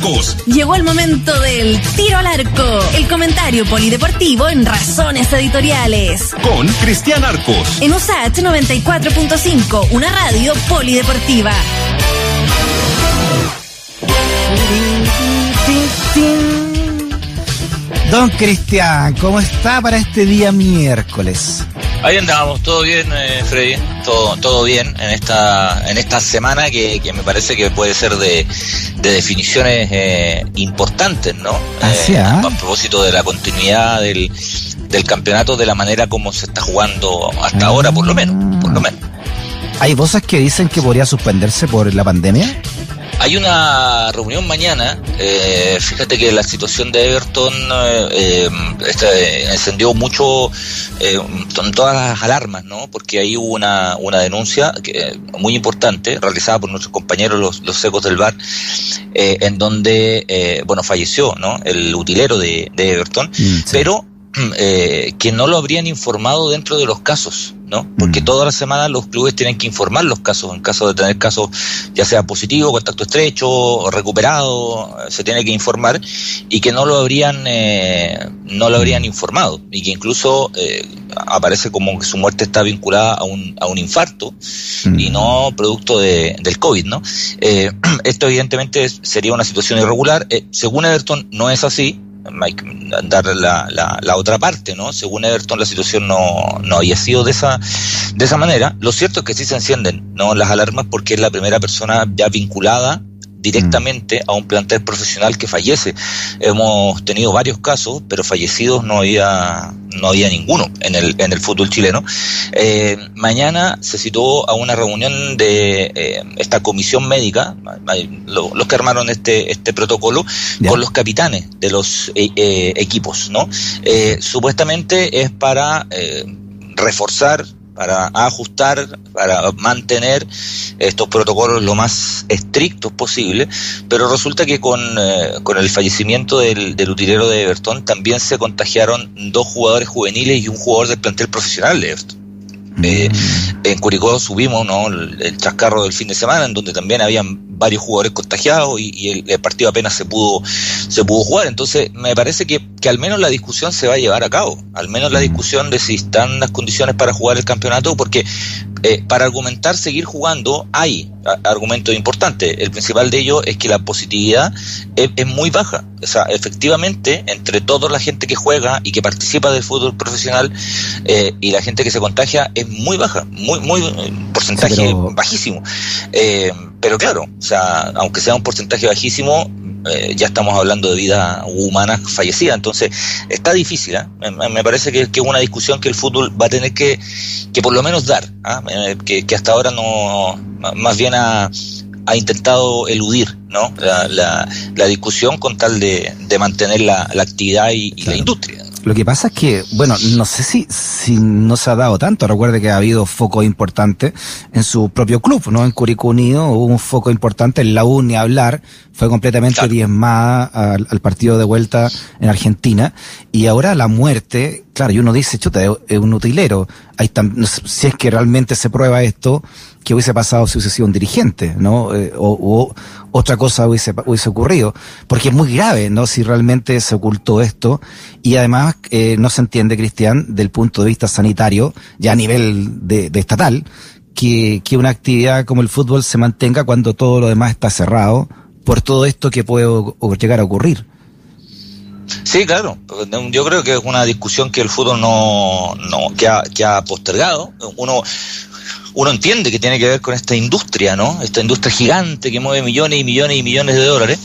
Arcos. Llegó el momento del tiro al arco, el comentario polideportivo en Razones Editoriales. Con Cristian Arcos. En USAT 94.5, una radio polideportiva. Don Cristian, ¿cómo está para este día miércoles? Ahí andamos, todo bien, eh, Freddy, todo, todo bien en esta, en esta semana que, que me parece que puede ser de, de definiciones eh, importantes, ¿no? Eh, ¿ah? A propósito de la continuidad del, del campeonato, de la manera como se está jugando hasta ahora, por lo menos, por lo menos. Hay voces que dicen que podría suspenderse por la pandemia. Hay una reunión mañana. eh, fíjate que la situación de Everton eh, eh, este, encendió mucho eh, todas las alarmas, ¿no? Porque ahí hubo una, una denuncia que, muy importante realizada por nuestros compañeros los, los secos del bar, eh, en donde, eh, bueno, falleció, ¿no? El utilero de, de Everton, Mm, sí. pero eh, que no lo habrían informado dentro de los casos, ¿no? Porque Mm. todas las semanas los clubes tienen que informar los casos, en caso de tener casos ya sea positivo, contacto estrecho, recuperado, eh, se tiene que informar y que no lo habrían eh, no lo habrían informado y que incluso eh, aparece como que su muerte está vinculada a un, a un infarto Mm. y no producto de, del COVID, ¿no? Eh, esto evidentemente sería una situación irregular. Eh, según Everton no es así. Hay que dar la, la, la otra parte, ¿no? Según Everton la situación no, no había sido de esa, de esa manera. Lo cierto es que sí se encienden, ¿no? Las alarmas porque es la primera persona ya vinculada directamente a un plantel profesional que fallece. Hemos tenido varios casos, pero fallecidos no había, no había ninguno en el, en el fútbol chileno. Eh, mañana se citó a una reunión de eh, esta comisión médica, lo- los que armaron este, este protocolo, con los capitanes de los eh, eh, equipos, ¿no? Supuestamente es para reforzar para ajustar, para mantener estos protocolos lo más estrictos posible, pero resulta que con, eh, con el fallecimiento del, del utilero de Everton también se contagiaron dos jugadores juveniles y un jugador del plantel profesional de Everton. Eh, en Curicó subimos ¿no? el, el chascarro del fin de semana, en donde también habían varios jugadores contagiados y, y el, el partido apenas se pudo se pudo jugar. Entonces, me parece que, que al menos la discusión se va a llevar a cabo, al menos la discusión de si están las condiciones para jugar el campeonato, porque eh, para argumentar seguir jugando hay argumentos importantes. El principal de ellos es que la positividad es, es muy baja. O sea, efectivamente, entre toda la gente que juega y que participa del fútbol profesional eh, y la gente que se contagia es muy baja, muy, muy eh, porcentaje Sí, pero- bajísimo. Eh, pero claro, o sea, aunque sea un porcentaje bajísimo, eh, ya estamos hablando de vidas humanas fallecidas. Entonces, está difícil. ¿ah? Me, me parece que, que es una discusión que el fútbol va a tener que, que por lo menos dar, ¿ah? Eh, que, que hasta ahora no, más bien ha, ha intentado eludir ¿no? la, la, la discusión con tal de, de mantener la, la actividad y, y la industria. Lo que pasa es que, bueno, no sé si, si no se ha dado tanto. Recuerde que ha habido foco importante en su propio club, ¿no? En Curicó Unido hubo un foco importante, en la U ni hablar, fue completamente Claro. diezmada al, al partido de vuelta en Argentina. Y ahora la muerte, claro, y uno dice, chuta, es un utilero. Hay si es que realmente se prueba esto, que hubiese pasado si hubiese sido un dirigente, ¿no? Eh, o, otra cosa hubiese, hubiese ocurrido. Porque es muy grave, ¿no? Si realmente se ocultó esto. Y además, eh, no se entiende, Cristian, del punto de vista sanitario, ya a nivel de, de estatal, que, que una actividad como el fútbol se mantenga cuando todo lo demás está cerrado, por todo esto que puede llegar a ocurrir. Sí, claro. Yo creo que es una discusión que el fútbol no, no que, ha, que ha postergado. Uno, uno entiende que tiene que ver con esta industria, ¿no? Esta industria gigante que mueve millones y millones y millones de dólares.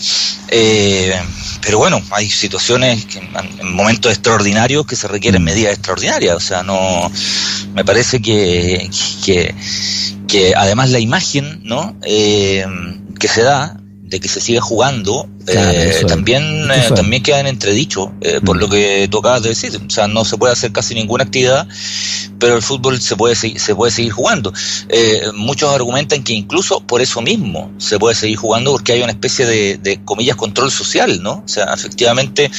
Eh, pero bueno, hay situaciones que, en momentos extraordinarios que se requieren medidas extraordinarias. O sea, no. Me parece que, que, que además la imagen, ¿no? Eh, que se da de que se siga jugando, Claro, eh, es. también, eh, también queda en entredicho, eh, por Mm. lo que tú acabas de decir. O sea, no se puede hacer casi ninguna actividad, pero el fútbol se puede, se puede seguir jugando. Eh, muchos argumentan que incluso por eso mismo se puede seguir jugando porque hay una especie de, de, comillas, control social, ¿no? O sea, efectivamente,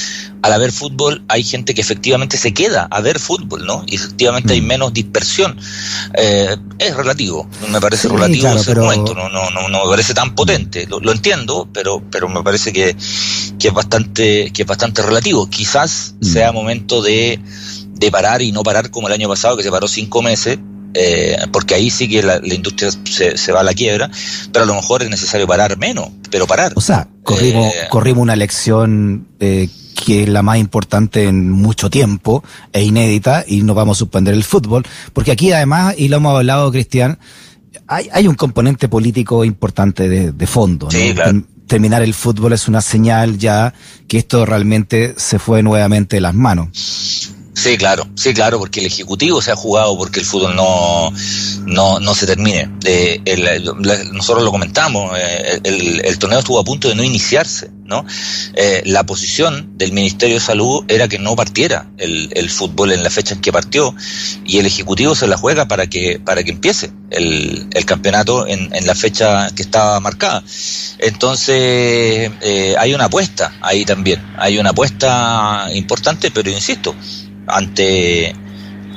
al haber fútbol hay gente que efectivamente se queda a ver fútbol, ¿no? Y efectivamente hay Mm. menos dispersión. Eh, es relativo, me parece Sí, relativo claro, ese pero- argumento, no, no, no, no me parece tan potente. Lo, lo entiendo, pero, pero me parece que que, que es bastante, que es bastante relativo. Quizás Mm. sea momento de, de parar y no parar como el año pasado, que se paró cinco meses, eh, porque ahí sí que la, la industria se, se va a la quiebra, pero a lo mejor es necesario parar menos, pero parar. O sea, corrimos, Eh, corrimos una elección eh, que es la más importante en mucho tiempo e inédita y no vamos a suspender el fútbol, porque aquí además, y lo hemos hablado, Cristian, hay, hay un componente político importante de, de fondo. ¿no? Sí, claro. Term- Terminar el fútbol es una señal ya que esto realmente se fue nuevamente de las manos. Sí, claro, sí, claro, porque el Ejecutivo se ha jugado porque el fútbol no, no, no se termine. Eh, el- nosotros lo comentamos, eh, el, torneo estuvo a punto de no iniciarse, ¿no? Eh, la posición del Ministerio de Salud era que no partiera el, fútbol en la fecha en que partió y el Ejecutivo se la juega para que, para que empiece el, el campeonato en, en la fecha que estaba marcada. Entonces, eh, hay una apuesta ahí también, hay una apuesta importante, pero insisto, ante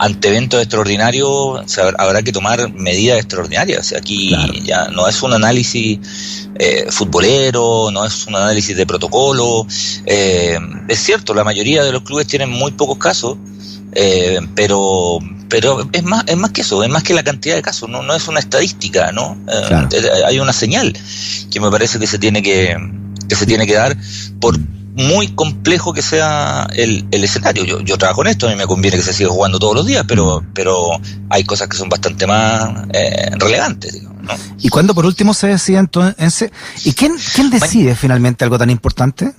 ante eventos extraordinarios habrá, habrá que tomar medidas extraordinarias. Aquí Claro. ya no es un análisis eh, futbolero, no es un análisis de protocolo. Eh, es cierto, la mayoría de los clubes tienen muy pocos casos, eh, pero pero es más es más que eso, es más que la cantidad de casos, no no es una estadística, ¿no? Eh, Claro. eh, hay una señal que me parece que se tiene que que se tiene que dar por muy complejo que sea el, el escenario. Yo, yo trabajo en esto, a mí me conviene que se siga jugando todos los días, pero, pero hay cosas que son bastante más eh, relevantes, digamos, ¿no? ¿Y cuándo por último se decide entonces? ¿Y quién, quién decide finalmente algo tan importante?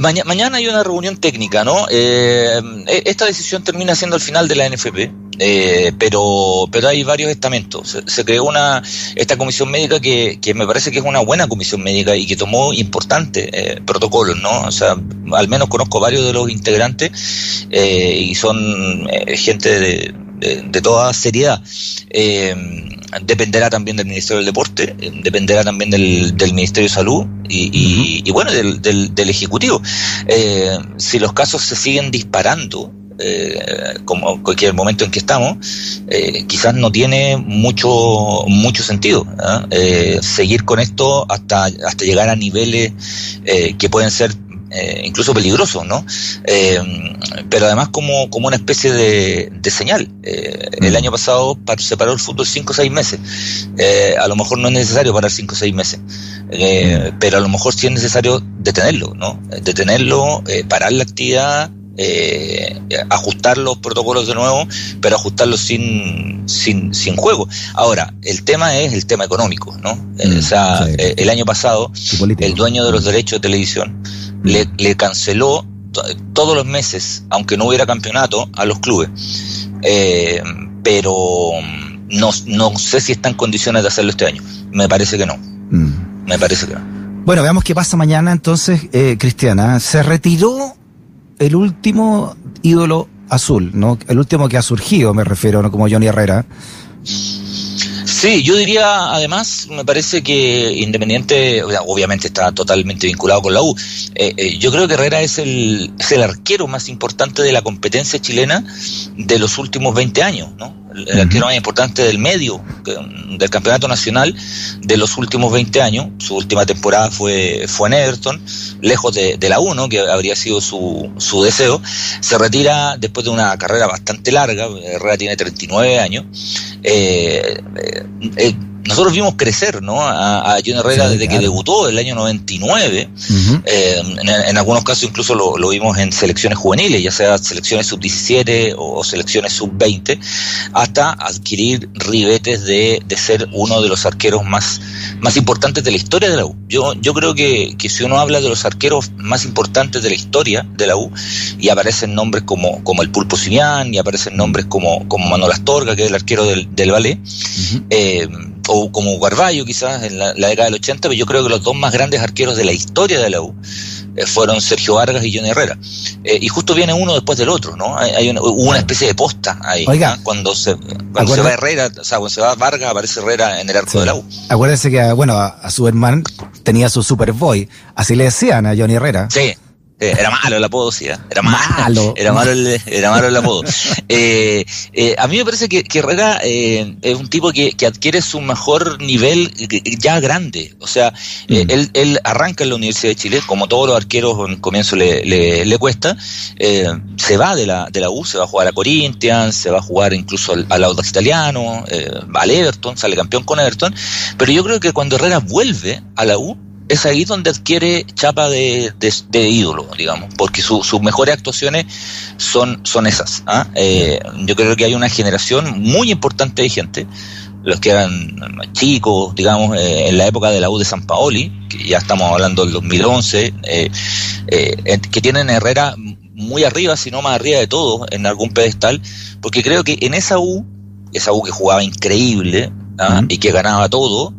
Maña- mañana hay una reunión técnica, ¿no? Eh, eh, esta decisión termina siendo el final de la NFP, eh, pero, pero hay varios estamentos. Se, se creó una esta comisión médica que, que me parece que es una buena comisión médica y que tomó importantes eh, protocolos, ¿no? O sea, al menos conozco varios de los integrantes eh, y son eh, gente de, de, de toda seriedad. Eh, dependerá también del Ministerio del Deporte, eh, dependerá también del, del Ministerio de Salud y, y, y bueno, del, del, del Ejecutivo. Eh, si los casos se siguen disparando, eh, como cualquier momento en que estamos, eh, quizás no tiene mucho mucho sentido ¿ah? eh, seguir con esto hasta hasta llegar a niveles eh, que pueden ser eh, incluso peligrosos, ¿no? Eh, pero además como, como una especie de, de señal. Eh, el Mm. año pasado se paró el fútbol cinco o seis meses. Eh, a lo mejor no es necesario parar cinco o seis meses, eh, pero a lo mejor sí es necesario detenerlo, ¿no? Detenerlo, parar la actividad, eh, ajustar los protocolos de nuevo, pero ajustarlos sin, sin, sin juego. Ahora, el tema es el tema económico, ¿no? Mm, o sea, sí. eh, el año pasado, el dueño de los derechos de televisión Mm. Le, le canceló to- todos los meses, aunque no hubiera campeonato, a los clubes. Eh, pero no, no sé si está en condiciones de hacerlo este año. Me parece que no. Mm. Me parece que no. Bueno, veamos qué pasa mañana entonces, eh, Cristiana. Se retiró el último ídolo azul, ¿no? El último que ha surgido, me refiero, ¿no? Como Johnny Herrera. Sí, yo diría, además, me parece que Independiente, obviamente está totalmente vinculado con la U. Eh, eh, yo creo que Herrera es el, es el arquero más importante de la competencia chilena de los últimos 20 años, ¿no? El, Ujú. arquero más importante del medio, que- del campeonato nacional de los últimos 20 años. Su última temporada fue, fue en Everton, lejos de, de la U, ¿no? Que habría sido su, su deseo. Se retira después de una carrera bastante larga, Herrera tiene 39 años. Eh, eh, eh, nosotros vimos crecer ¿no? a, a John Herrera Sí, desde que debutó el año 99. Ujú. Eh, en, en algunos casos incluso lo, lo vimos en selecciones juveniles, ya sea selecciones sub-17 o, selecciones sub-20, hasta adquirir ribetes de, de ser uno de los arqueros más, más importantes de la historia de la U. Yo, yo creo que, que si uno habla de los arqueros más importantes de la historia de la U, y aparecen nombres como, como el Pulpo Simián, y aparecen nombres como, como Manuel Astorga, que es el arquero del, del ballet, eh, o como Carvalho quizás en la, la, década del 80, pero yo creo que los dos más grandes arqueros de la historia de la U eh, fueron Sergio Vargas y Johnny Herrera. Eh, y justo viene uno después del otro, ¿no? Hay, hay una, hubo una especie de posta ahí. Oiga, ¿no? cuando se cuando se va Herrera, o sea, cuando se va Vargas, aparece Herrera en el arco Sí. de la U. Acuérdense que, bueno, a, a Superman tenía su Superboy, así le decían a Johnny Herrera. Sí, era malo el apodo, sí, ¿eh? era malo. Era malo el, era malo el apodo. Eh, eh, a mí me parece que, Herrera es un tipo que, adquiere su mejor nivel ya grande. O sea, mm. él, él, arranca en la Universidad de Chile, como todos los arqueros en comienzo le, le, cuesta, se va de la, de la U, se va a jugar a Corinthians, se va a jugar incluso al, al Audax Italiano, al Everton, sale campeón con Everton. Pero yo creo que cuando Herrera vuelve a la U, es ahí donde adquiere chapa de, de, ídolo, digamos, porque sus mejores actuaciones son, son esas. ¿ah? Eh, yo creo que hay una generación muy importante de gente, los que eran chicos, digamos, eh, en la época de la U de San Paoli, que ya estamos hablando del 2011, eh, que tienen Herrera muy arriba, si no más arriba de todo, en algún pedestal, porque creo que en esa U, esa U que jugaba increíble ¿ah? y que ganaba todo,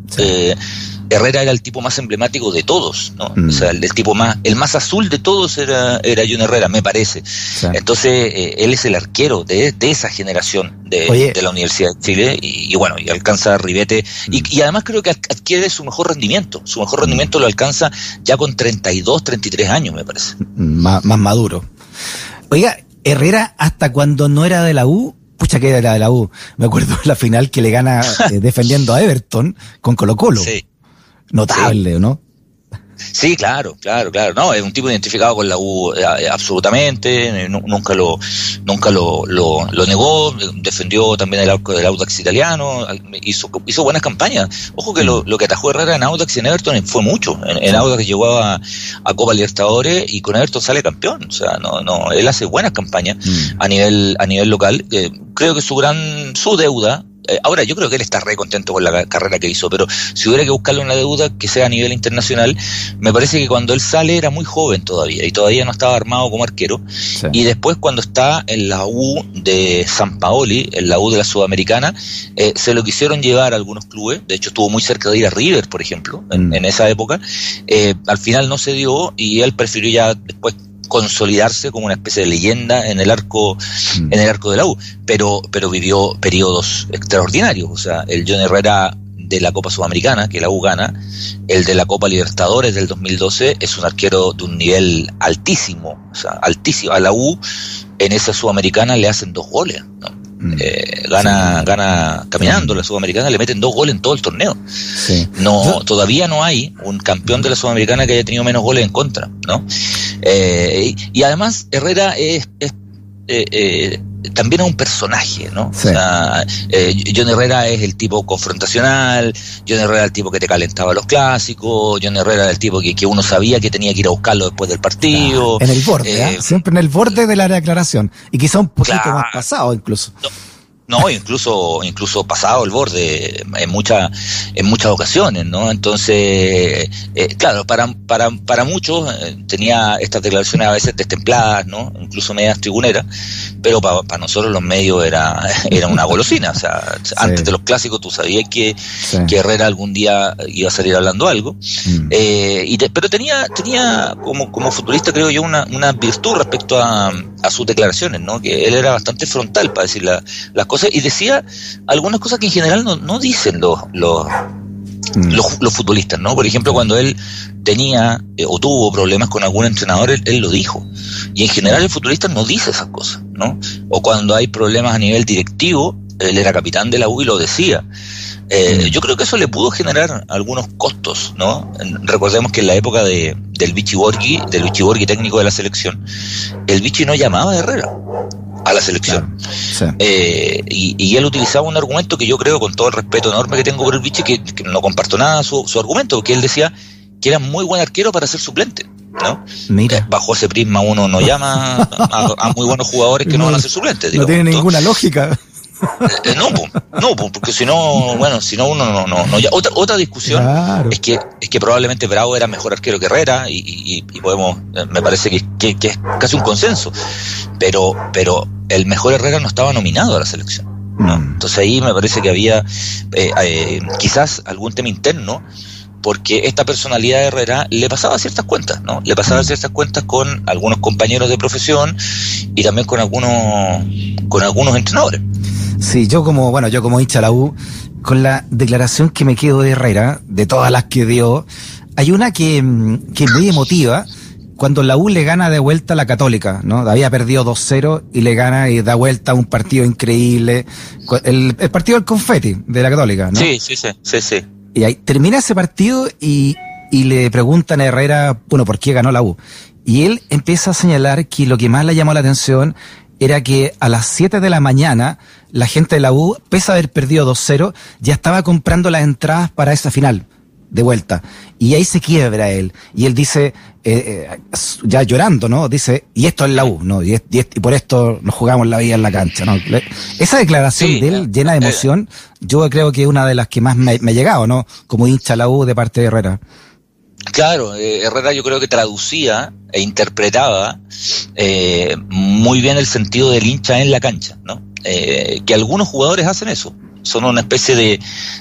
Herrera era el tipo más emblemático de todos, ¿no? O sea, el, tipo más, el más azul de todos era, era John Herrera, me parece. Entonces, eh, él es el arquero de, esa generación de, la Universidad de Chile y, bueno, y alcanza ribete. Y, y, además creo que adquiere su mejor rendimiento. Su mejor rendimiento lo alcanza ya con 32, 33 años, me parece. Más, más maduro. Oiga, Herrera, hasta cuando no era de la U, pucha que era de la U. Me acuerdo la final que le gana eh, defendiendo a Everton con Colo Colo. Sí notable, ¿no? Sí, claro, claro, claro. No, es un tipo identificado con la U eh, eh, absolutamente, eh, nunca lo, nunca lo, lo, negó, defendió también el arco del Audax italiano, hizo, hizo buenas campañas. Ojo que lo, lo que atajó Herrera en Audax y en Everton fue mucho. En, Audax llegó a, a, Copa Libertadores y con Everton sale campeón. O sea, no, no, él hace buenas campañas mm. a nivel, a nivel local. creo que su gran, su deuda eh, ahora yo creo que él está re contento con la carrera que hizo, pero si hubiera que buscarle una deuda que sea a nivel internacional, me parece que cuando él sale era muy joven todavía y todavía no estaba armado como arquero. Y después cuando está en la U de San Paoli, en la U de la Sudamericana, eh, se lo quisieron llevar a algunos clubes, de hecho estuvo muy cerca de ir a River, por ejemplo, en, mm. esa época. Eh, al final no se dio y él prefirió ya después consolidarse como una especie de leyenda en el arco mm. en el arco de la U, pero pero vivió periodos extraordinarios, o sea, el John Herrera de la Copa Sudamericana, que la U gana, el de la Copa Libertadores del 2012 es un arquero de un nivel altísimo, o sea, altísimo. A la U en esa Sudamericana le hacen dos goles, ¿no? Mm. Eh, gana, gana caminando la Sudamericana, le meten dos goles en todo el torneo. No, todavía no hay un campeón de la Sudamericana que haya tenido menos goles en contra, ¿no? Eh, y, además Herrera es, eh, también es un personaje, ¿no? O sea, John Herrera es el tipo confrontacional, John Herrera es el tipo que te calentaba los clásicos, John Herrera es el tipo que, uno sabía que tenía que ir a buscarlo después del partido. en el borde, siempre en el borde de la declaración. Y quizá un poquito más pasado incluso. No, incluso, incluso pasado el borde en muchas, en muchas ocasiones, ¿no? Entonces, eh, claro, para, para, para muchos eh, tenía estas declaraciones a veces destempladas, ¿no? Incluso medias tribuneras, pero para, nosotros los medios era, era una golosina. O sea, antes de los clásicos tú sabías que, que, Herrera algún día iba a salir hablando algo. Mm. Eh, y pero tenía, tenía como, como futbolista, creo yo, una, una virtud respecto a, a sus declaraciones, ¿no? Que él era bastante frontal para decir las cosas y decía algunas cosas que en general no, no dicen los, los, mm. los, futbolistas, ¿no? Por ejemplo, cuando él tenía eh, o tuvo problemas con algún entrenador, él, lo dijo. Y en general el futbolista no dice esas cosas, ¿no? O cuando hay problemas a nivel directivo, él era capitán de la U y lo decía. Eh, mm. yo creo que eso le pudo generar algunos costos, ¿no? Recordemos que en la época de, del Vichy Borghi, del Vichy Borghi técnico de la selección, el Vichy no llamaba a Herrera a la selección. Eh, y, él utilizaba un argumento que yo creo, con todo el respeto enorme que tengo por el Vichy, que, no comparto nada su, su argumento, que él decía que era muy buen arquero para ser suplente. ¿no? Mira. Eh, bajo ese prisma uno no llama a, muy buenos jugadores que no, van a ser suplentes. no tiene ninguna lógica. Eh, no, no, porque si no, bueno, si no uno no, no, no Otra, otra discusión es que es que probablemente Bravo era mejor arquero que Herrera y, podemos, me parece que, que, es casi un consenso, pero, pero el mejor Herrera no estaba nominado a la selección. ¿no? Mm. Entonces ahí me parece que había eh, eh, quizás algún tema interno porque esta personalidad de Herrera le pasaba ciertas cuentas, ¿no? Le pasaba mm. ciertas cuentas con algunos compañeros de profesión y también con algunos con algunos entrenadores. Sí, yo como, bueno, yo como hincha la U, con la declaración que me quedo de Herrera, de todas las que dio, hay una que, mm, que es muy emotiva, cuando la U le gana de vuelta a la Católica, ¿no? Había perdido 2-0 y le gana y da vuelta un partido increíble. El, el, partido del confeti de la Católica, ¿no? Sí, sí, sí, sí, sí. Y ahí termina ese partido y, y le preguntan a Herrera, bueno, ¿por qué ganó la U? Y él empieza a señalar que lo que más le llamó la atención era que a las 7 de la mañana la gente de la U, pese a haber perdido 2-0, ya estaba comprando las entradas para esa final de vuelta. Y ahí se quiebra él. Y él dice, eh, eh, ya llorando, ¿no? Dice, y esto es la U, ¿no? Y, y, por esto nos jugamos la vida en la cancha, ¿no? Esa declaración Sí, de él, eh, llena de emoción, yo creo que es una de las que más me, me ha llegado, ¿no? Como hincha la U de parte de Herrera. Claro, eh, Herrera yo creo que traducía e interpretaba eh, muy bien el sentido del hincha en la cancha, ¿no? Eh, que algunos jugadores hacen eso, son una especie de,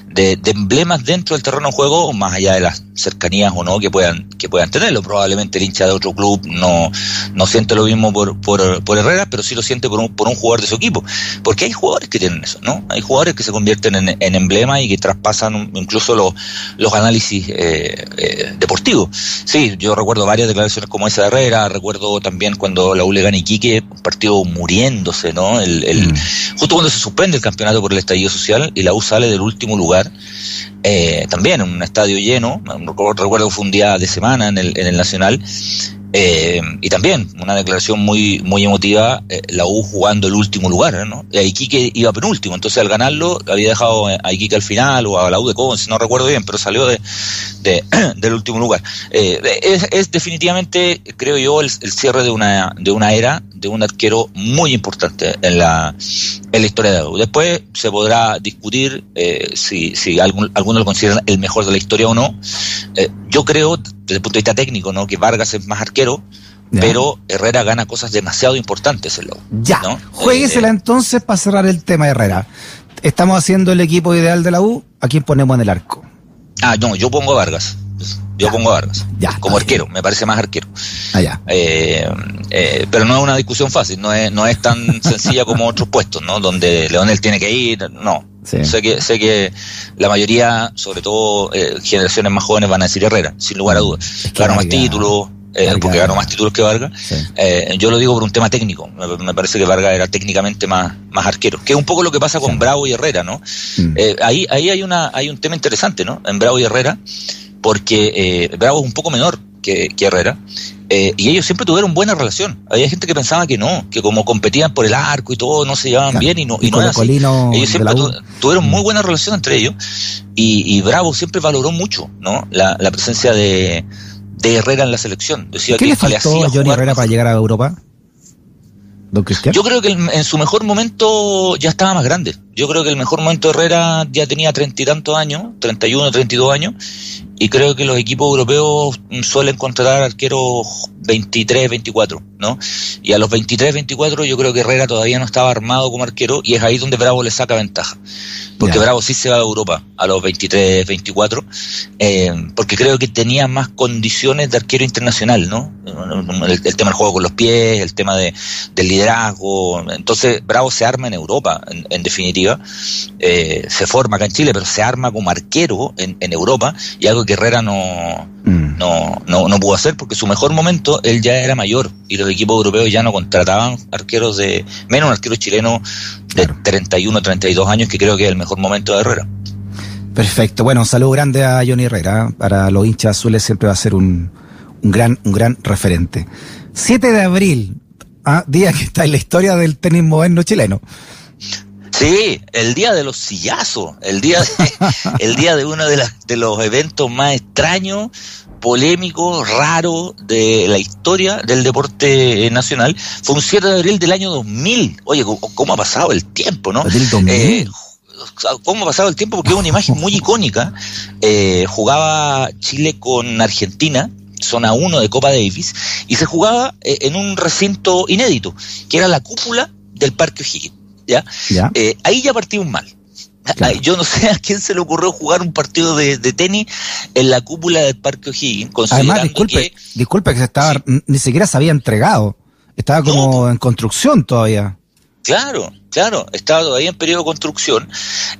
de, de, emblemas dentro del terreno de juego, más allá de las cercanías o no que puedan, que puedan tenerlo. Probablemente el hincha de otro club no, no siente lo mismo por, por, por Herrera, pero sí lo siente por un, por un jugador de su equipo. Porque hay jugadores que tienen eso, ¿no? Hay jugadores que se convierten en, en emblemas y que traspasan incluso los, los análisis eh, eh, deportivos. Sí, yo recuerdo varias declaraciones como esa de Herrera, recuerdo también cuando la U le gana Iquique, un partido muriéndose, ¿no? El, el, mm. Justo cuando se suspende el campeonato por el estallido social y la U sale del último lugar, eh, también en un estadio lleno, recuerdo fue un día de semana en el, en el Nacional, eh, y también una declaración muy muy emotiva, eh, la U jugando el último lugar, ¿no? Y Iquique iba penúltimo, entonces al ganarlo había dejado a Iquique al final o a la U de Conce, no recuerdo bien, pero salió de, de del último lugar. Eh, es, es, definitivamente, creo yo, el, cierre de una, de una era, de un arquero muy importante en la, en la historia de la U. Después se podrá discutir eh, si, si algún, algunos lo consideran el mejor de la historia o no. Eh, yo creo, desde el punto de vista técnico, ¿no? que Vargas es más arquero, ya. pero Herrera gana cosas demasiado importantes en U. Ya, ¿no? jueguesela eh, entonces para cerrar el tema de Herrera. Estamos haciendo el equipo ideal de la U, ¿a quién ponemos en el arco? Ah, no, yo pongo a Vargas. Yo ya, pongo a Vargas. Ya, como okay. arquero, me parece más arquero. Ah. Eh, eh, pero no es una discusión fácil, no es, no es tan sencilla como otros puestos, ¿no? Donde Leonel tiene que ir, no. Sí. Sé que sé que la mayoría, sobre todo eh, generaciones más jóvenes, van a decir Herrera, sin lugar a dudas. Ganó más títulos, eh, porque ganó más títulos que Vargas. Sí. Eh, yo lo digo por un tema técnico. Me, me, parece que Vargas era técnicamente más, más arquero. Que es un poco lo que pasa con sí. Bravo y Herrera, ¿no? Mm. Eh, ahí, ahí hay una, hay un tema interesante, ¿no? En Bravo y Herrera, porque Bravo es un poco menor que, que Herrera. Y ellos siempre tuvieron buena relación. Había gente que pensaba que no, que como competían por el arco y todo, no se llevaban claro. bien y no, y, y no era así. Ellos siempre tu, tuvieron muy buena relación entre ellos y, y, Bravo siempre valoró mucho ¿no? la, la presencia de, de, Herrera en la selección. Decía ¿Qué que le faltó a Johnny Herrera para llegar a Europa? Don Cristian. Yo creo que en su mejor momento ya estaba más grande. Yo creo que el mejor momento de Herrera ya tenía treinta y tantos años, 31, 32 años, y creo que los equipos europeos suelen contratar arqueros 23, 24, ¿no? Y a los 23, 24 yo creo que Herrera todavía no estaba armado como arquero y es ahí donde Bravo le saca ventaja. Porque. Bravo sí se va a Europa a los 23, 24, eh, porque creo que tenía más condiciones de arquero internacional, ¿no? El, el tema del juego con los pies, el tema de, del liderazgo. Entonces Bravo se arma en Europa, en, en definitiva. Eh, se forma acá en Chile, pero se arma como arquero en, en Europa y algo que Herrera no, mm. No, no, no, pudo hacer porque su mejor momento él ya era mayor y los equipos europeos ya no contrataban arqueros de, menos un arquero chileno de claro. 31, 32 años que creo que es el mejor momento de Herrera. Perfecto, bueno, un saludo grande a Johnny Herrera, para los hinchas azules siempre va a ser un, un gran, un gran referente. 7 de abril, ah, día que está en la historia del tenis moderno chileno. Sí, el día de los sillazos, el día de, el día de uno de, las, de los eventos más extraños, polémicos, raros de la historia del deporte nacional. Fue un 7 de abril del año 2000. Oye, ¿cómo ha pasado el tiempo, no? ¿Del 2000? Eh, ¿Cómo ha pasado el tiempo? Porque es una imagen muy icónica. Eh, jugaba Chile con Argentina, zona 1 de Copa Davis, y se jugaba eh, en un recinto inédito, que era la cúpula del Parque O'Higgins. ¿Ya? ¿Ya? Eh, ahí ya partimos mal. Claro. Yo no sé a quién se le ocurrió jugar un partido de, de tenis en la cúpula del Parque O'Higgins. Además, disculpe, que, disculpe que se estaba, sí. ni siquiera se había entregado. Estaba como no, en construcción todavía. Claro, Claro, estaba todavía en periodo de construcción,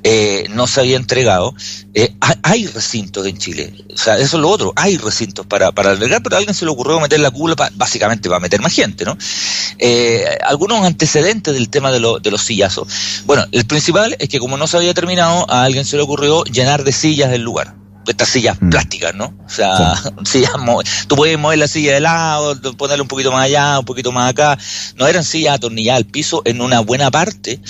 eh, no se había entregado. Eh, hay recintos en Chile, o sea, eso es lo otro, hay recintos para, para albergar, pero a alguien se le ocurrió meter la cúpula básicamente para meter más gente, ¿no? Eh, algunos antecedentes del tema de, de los sillazos. Bueno, el principal es que como no se había terminado, a alguien se le ocurrió llenar de sillas el lugar estas sillas mm. plásticas, ¿no? O sea, sillas, tú puedes mover la silla de lado, ponerle un poquito más allá, un poquito más acá. No eran sillas atornilladas al piso en una buena parte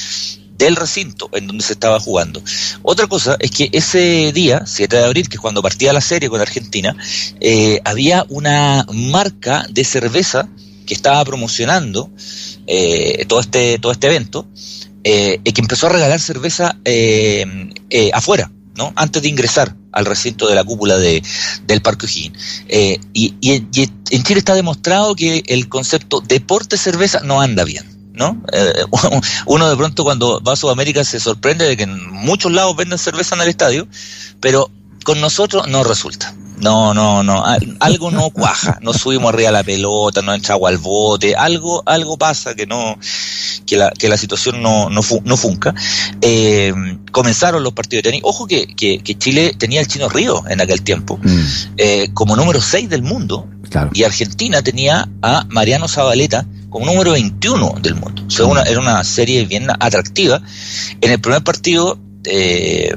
del recinto en donde se estaba jugando. Otra cosa es que ese día, 7 de abril, que es cuando partía la serie con Argentina, eh, había una marca de cerveza que estaba promocionando eh, todo este todo este evento eh, y que empezó a regalar cerveza afuera ¿no? Antes de ingresar al recinto de la cúpula de, del Parque O'Higgins. Eh, y, en Chile está demostrado que el concepto deporte-cerveza no anda bien. ¿no? Eh, uno de pronto cuando va a Sudamérica se sorprende de que en muchos lados venden cerveza en el estadio, pero con nosotros no resulta. No, no, no, algo no cuaja, no subimos arriba la pelota, no entramos al bote, algo, algo pasa que no, que la, que la situación no, no, no funca. Eh, comenzaron los partidos de tenis. Ojo que, que, Chile tenía el Chino Río en aquel tiempo, mm. eh, como número 6 del mundo, y Argentina tenía a Mariano Zabaleta como número 21 del mundo. O sea, una, era una serie bien atractiva. En el primer partido, eh,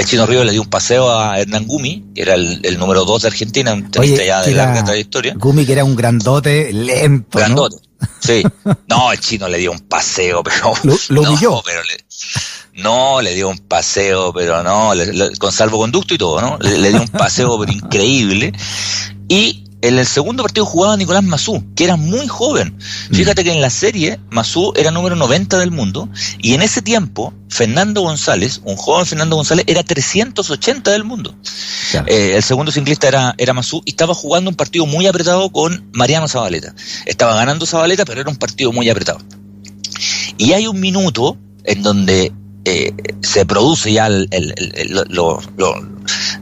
el Chino Río le dio un paseo a Hernán Gumi, que era el, número 2 de Argentina, un tenista ya de larga trayectoria. Gumi, que era un grandote lento. Grandote, sí. No, el chino le dio un paseo, pero. Lo, humilló. pero le, no, le dio un paseo, pero no, con salvoconducto y todo, ¿no? Le, le dio un paseo, pero increíble. Y en el segundo partido jugaba Nicolás Mazú, que era muy joven. Mm. Fíjate que en la serie Mazú era número 90 del mundo y en ese tiempo Fernando González, un joven Fernando González, era 380 del mundo. Eh, el segundo ciclista era, era Mazú y estaba jugando un partido muy apretado con Mariano Zabaleta. Estaba ganando Zabaleta, pero era un partido muy apretado. Y hay un minuto en donde eh, se produce ya el, lo,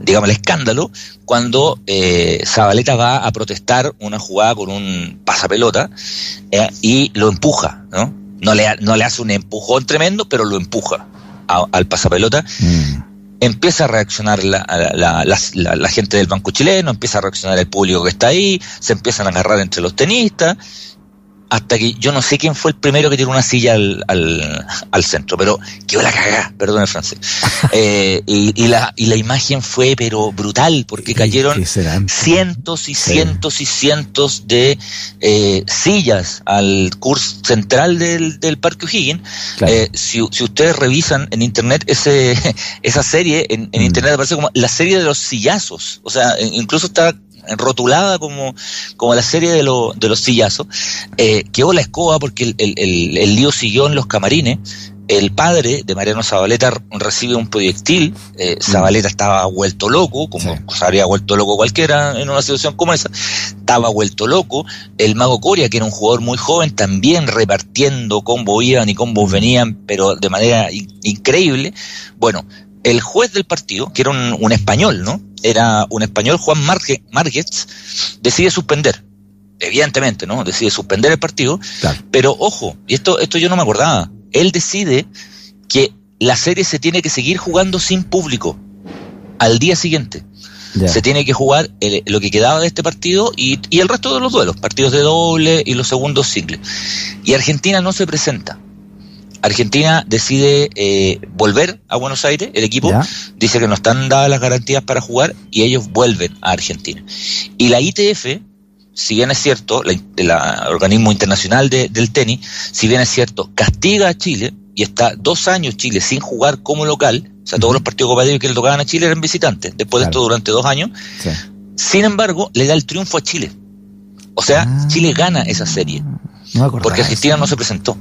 digamos, el escándalo cuando eh, Zabaleta va a protestar una jugada con un pasapelota eh, y lo empuja, ¿no? No le, no le hace un empujón tremendo, pero lo empuja al pasapelota. Mm. Empieza a reaccionar la, la, la, gente del banco chileno, empieza a reaccionar el público que está ahí, se empiezan a agarrar entre los tenistas hasta que yo no sé quién fue el primero que tiró una silla al, al, al centro, pero quedó la cagada, perdón el francés. Eh, y, y, la, y la imagen fue pero brutal, porque cayeron cientos y cientos y cientos de eh, sillas al curso central del, del Parque O'Higgins. Eh, si, si, ustedes revisan en internet ese, esa serie, en, en mm. internet aparece como la serie de los sillazos. O sea, incluso está rotulada como, como la serie de, de los sillazos, eh, quedó la escoba porque el, el, el, lío siguió en los camarines. El padre de Mariano Zabaleta recibe un proyectil. Eh, Zabaleta estaba vuelto loco, como se habría vuelto loco cualquiera en una situación como esa. Estaba vuelto loco. El Mago Coria, que era un jugador muy joven, también repartiendo combos iban y combos venían, pero de manera increíble. Bueno, el juez del partido, que era un, español, ¿no? Era un español, Juan Márquez, decide suspender. Evidentemente, ¿no? Decide suspender el partido. Pero ojo, y esto, esto yo no me acordaba. Él decide que la serie se tiene que seguir jugando sin público al día siguiente. Se tiene que jugar lo que quedaba de este partido y, y, el resto de los duelos, partidos de doble y los segundos singles. Y Argentina no se presenta. Argentina decide eh, volver a Buenos Aires, el equipo dice que no están dadas las garantías para jugar y ellos vuelven a Argentina. Y la ITF, si bien es cierto, el organismo internacional del tenis, si bien es cierto, castiga a Chile y está dos años Chile sin jugar como local, o sea, todos los partidos copa que le tocaban a Chile eran visitantes, después de esto durante dos años, sin embargo, le da el triunfo a Chile. O sea, ah. Chile gana esa serie. porque Argentina no se presentó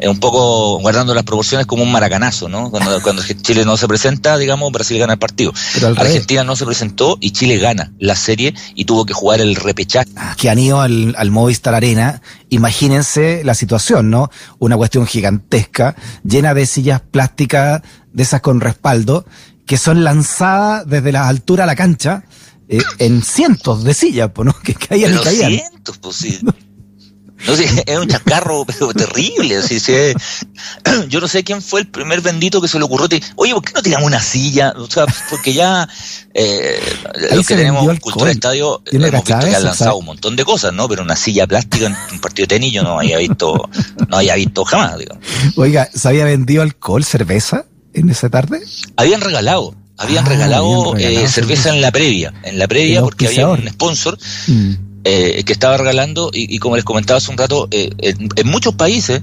un poco guardando las proporciones como un maracanazo, ¿no? Cuando, cuando Chile no se presenta, digamos, Brasil gana el partido. Argentina no se presentó y Chile gana la serie y tuvo que jugar el repechaje. Ah, que han ido al, al Movistar Arena, imagínense la situación, ¿no? Una cuestión gigantesca, llena de sillas plásticas, de esas con respaldo, que son lanzadas desde la altura a la cancha, eh, en cientos de sillas, ¿no? Que caían y caían. Cientos, pues sí. No sé, es un chacarro pero terrible. Así, sí, yo no sé quién fue el primer bendito que se le ocurrió. Oye, ¿por qué no tiramos una silla? O sea, porque ya eh, los que tenemos cultura de estadio hemos visto que han lanzado un montón de cosas, ¿no? Pero una silla plástica en un partido de tenis yo no había visto, no había visto jamás. Digo. Oiga, ¿se había vendido alcohol, cerveza en esa tarde? Habían regalado habían ah, regalado, eh, cerveza en la previa, en la previa porque había un sponsor mm. Eh, que estaba regalando y, como les comentaba hace un rato, eh, en, muchos países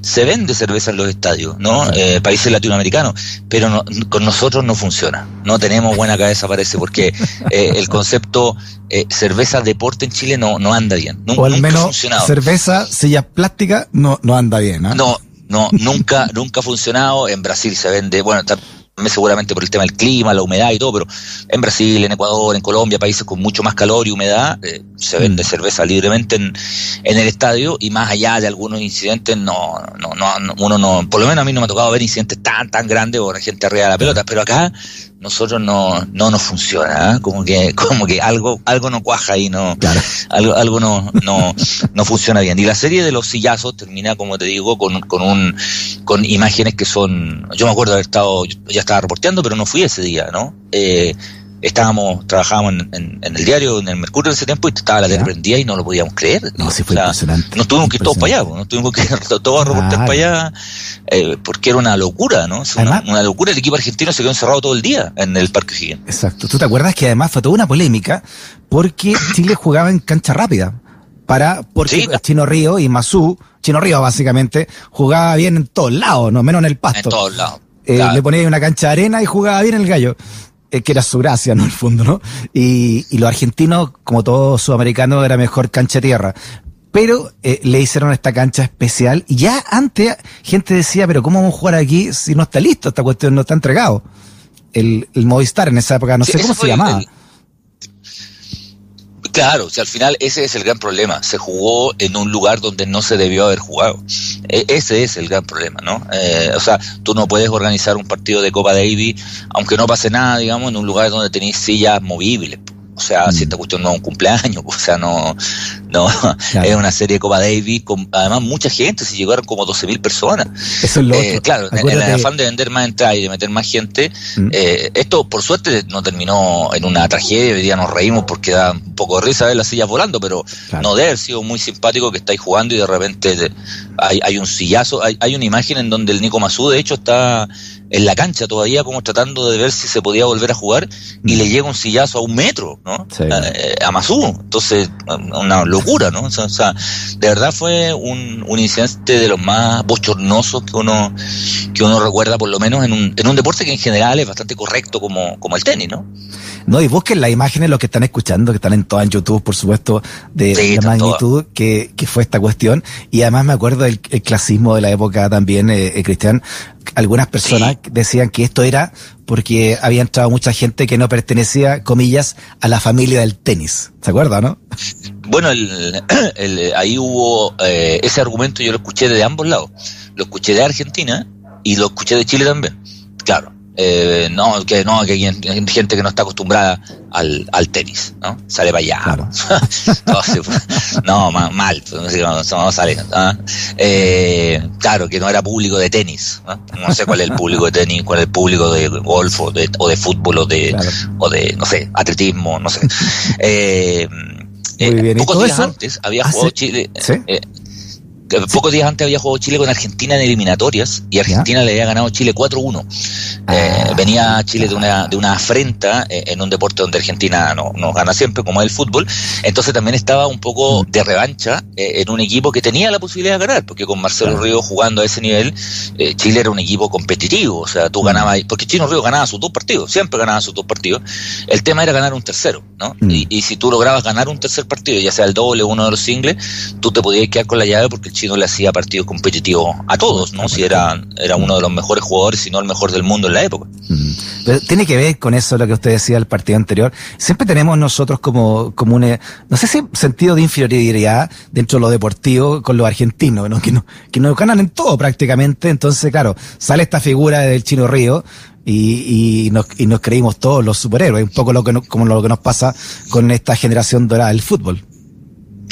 se vende cerveza en los estadios, ¿no? Eh, países latinoamericanos, pero con nosotros no funciona. No tenemos buena cabeza, parece, porque el concepto cerveza deporte en Chile no, no anda bien. o al menos cerveza, silla plástica, no, no anda bien, No, no, nunca, nunca ha funcionado. En Brasil se vende, bueno, seguramente por el tema del clima, la humedad y todo, pero en Brasil, en Ecuador, en Colombia, países con mucho más calor y humedad, eh, se vende mm. cerveza libremente en, en, el estadio y más allá de algunos incidentes, no, no, no, uno no, por lo menos a mí no me ha tocado ver incidentes tan, tan grandes o la gente arriba de la pelota, pero acá nosotros no, no nos funciona, ¿eh? como que, como que algo, algo no cuaja ahí, no, algo, algo no, no, no funciona bien. Y la serie de los sillazos termina, como te digo, con, con un, con imágenes que son, yo me acuerdo de haber estado, ya estaba reporteando, pero no fui ese día, ¿no? Eh, estábamos, trabajábamos en, el diario, en el Mercurio en ese tiempo, y estaba la tele prendida y no lo podíamos creer. No, sí fue impresionante. Nos tuvimos que ir todos para allá, nos tuvimos que ir todos a reportar para allá, eh, porque era una locura, ¿no? una, locura. El equipo argentino se quedó encerrado todo el día en el Parque Higgins. Exacto. ¿Tú te acuerdas que además fue toda una polémica porque Chile jugaba en cancha rápida? Para, porque Chino Río y Mazú, Chino Río básicamente, jugaba bien en todos lados, no menos en el pasto. En todos lados. Eh, le ponía una cancha de arena y jugaba bien el gallo. Eh, que era su gracia, ¿no? En el fondo, ¿no? Y, y los argentinos, como todos sudamericanos, era mejor cancha tierra. Pero eh, le hicieron esta cancha especial y ya antes gente decía, pero ¿cómo vamos a jugar aquí si no está listo? Esta cuestión no está entregado. El, el Movistar en esa época, no sé cómo se llamaba. Claro, si al final ese es el gran problema. Se jugó en un lugar donde no se debió haber jugado. E, ese es el gran problema, ¿no? Eh, o sea, tú no puedes organizar un partido de Copa Davis, aunque no pase nada, digamos, en un lugar donde tenéis sillas movibles. O sea, si mm. esta cuestión no es un cumpleaños, o sea, no, no, es una serie de Copa Davis, con además mucha gente, se llegaron como 12.000 personas. Eso es lo eh, Claro, en, el afán de vender más entradas y de meter más gente, mm. eh, esto por suerte no terminó en una tragedia, hoy día nos reímos porque da un poco de risa ver las sillas volando, pero no debe haber sido muy simpático que estáis jugando y de repente hay, hay un sillazo, hay, hay una imagen en donde el Nico Masú de hecho está en la cancha todavía como tratando de ver si se podía volver a jugar y mm. le llega un sillazo a un metro, ¿no? Eh, a, Masú. Entonces, una locura, ¿no? O sea, de verdad fue un, un, incidente de los más bochornosos que uno, que uno recuerda, por lo menos en un, en un deporte que en general es bastante correcto como, como el tenis, ¿no? No, y busquen las imágenes, los que están escuchando, que están en todo en YouTube, por supuesto, de, la magnitud que, que, fue esta cuestión. Y además me acuerdo del el clasismo de la época también, eh, eh Cristian. Algunas personas decían que esto era porque había entrado mucha gente que no pertenecía, comillas, a la familia del tenis. ¿Se acuerda, no? Bueno, el, el, ahí hubo eh, ese argumento, yo lo escuché de ambos lados. Lo escuché de Argentina y lo escuché de Chile también. Claro, eh, no, que no, que hay gente que no está acostumbrada al, al tenis, ¿no? Sale para allá. no, mal, mal no, sale. Eh, claro, que no era público de tenis. ¿no? sé cuál es el público de tenis, cuál es el público de golf o de, o de fútbol o de, o de, no sé, atletismo, no sé. Eh, eh pocos días antes había jugado Chile. ¿Sí? Eh, pocos días antes había jugado Chile con Argentina en eliminatorias y Argentina le había ganado Chile 4-1. Eh, ah, venía Chile de una, de una afrenta eh, en un deporte donde Argentina no, no, gana siempre, como es el fútbol. Entonces también estaba un poco mm. de revancha eh, en un equipo que tenía la posibilidad de ganar, porque con Marcelo Río jugando a ese nivel, Chile era un equipo competitivo. O sea, tú mm. ganabas, porque Chino Río ganaba sus dos partidos, siempre ganaba sus dos partidos. El tema era ganar un tercero, ¿no? Mm. Y, y, si tú lograbas ganar un tercer partido, ya sea el doble o uno de los singles, tú te podías quedar con la llave porque el chino le hacía partidos competitivos a todos, ¿no? Si era, era uno de los mejores jugadores, si no el mejor del mundo en la época. Pero tiene que ver con eso lo que usted decía del partido anterior. Siempre tenemos nosotros como, como un, no sé si sentido de inferioridad dentro de lo deportivo con los argentinos, ¿no? Que, no, que nos ganan en todo prácticamente. Entonces, claro, sale esta figura del Chino Río, y, y, nos, y nos creímos todos los superhéroes, un poco lo que como lo que nos pasa con esta generación dorada del fútbol.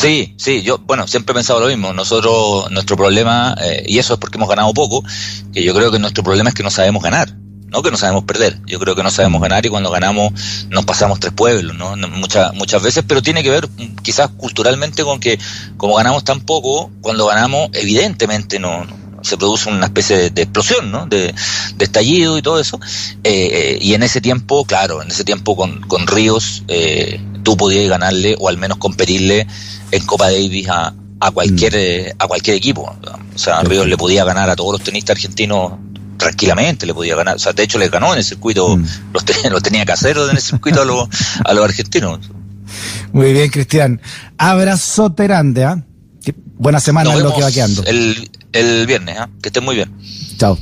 Sí, sí, yo, bueno, siempre he pensado lo mismo. Nosotros, nuestro problema, eh, y eso es porque hemos ganado poco, que yo creo que nuestro problema es que no sabemos ganar, no que no sabemos perder. Yo creo que no sabemos ganar y cuando ganamos nos pasamos tres pueblos, ¿no? Muchas, muchas veces, pero tiene que ver mm, quizás culturalmente con que como ganamos tan poco, cuando ganamos, evidentemente no, se produce una especie de, explosión, ¿no? De, estallido y todo eso. Eh, eh, y en ese tiempo, claro, en ese tiempo con, con Ríos, eh, tú podías ganarle o al menos competirle en Copa Davis a, a cualquier mm. eh, a cualquier equipo. O sea, Ríos le podía ganar a todos los tenistas argentinos tranquilamente, le podía ganar. O sea, de hecho le ganó en el circuito, mm. los, tenía que hacer en el circuito a los, a los argentinos. Muy bien, Cristian. Abrazo grande, ¿ah? Buena semana en lo que va quedando. El, el viernes, ¿ah? que estén muy bien. Chao.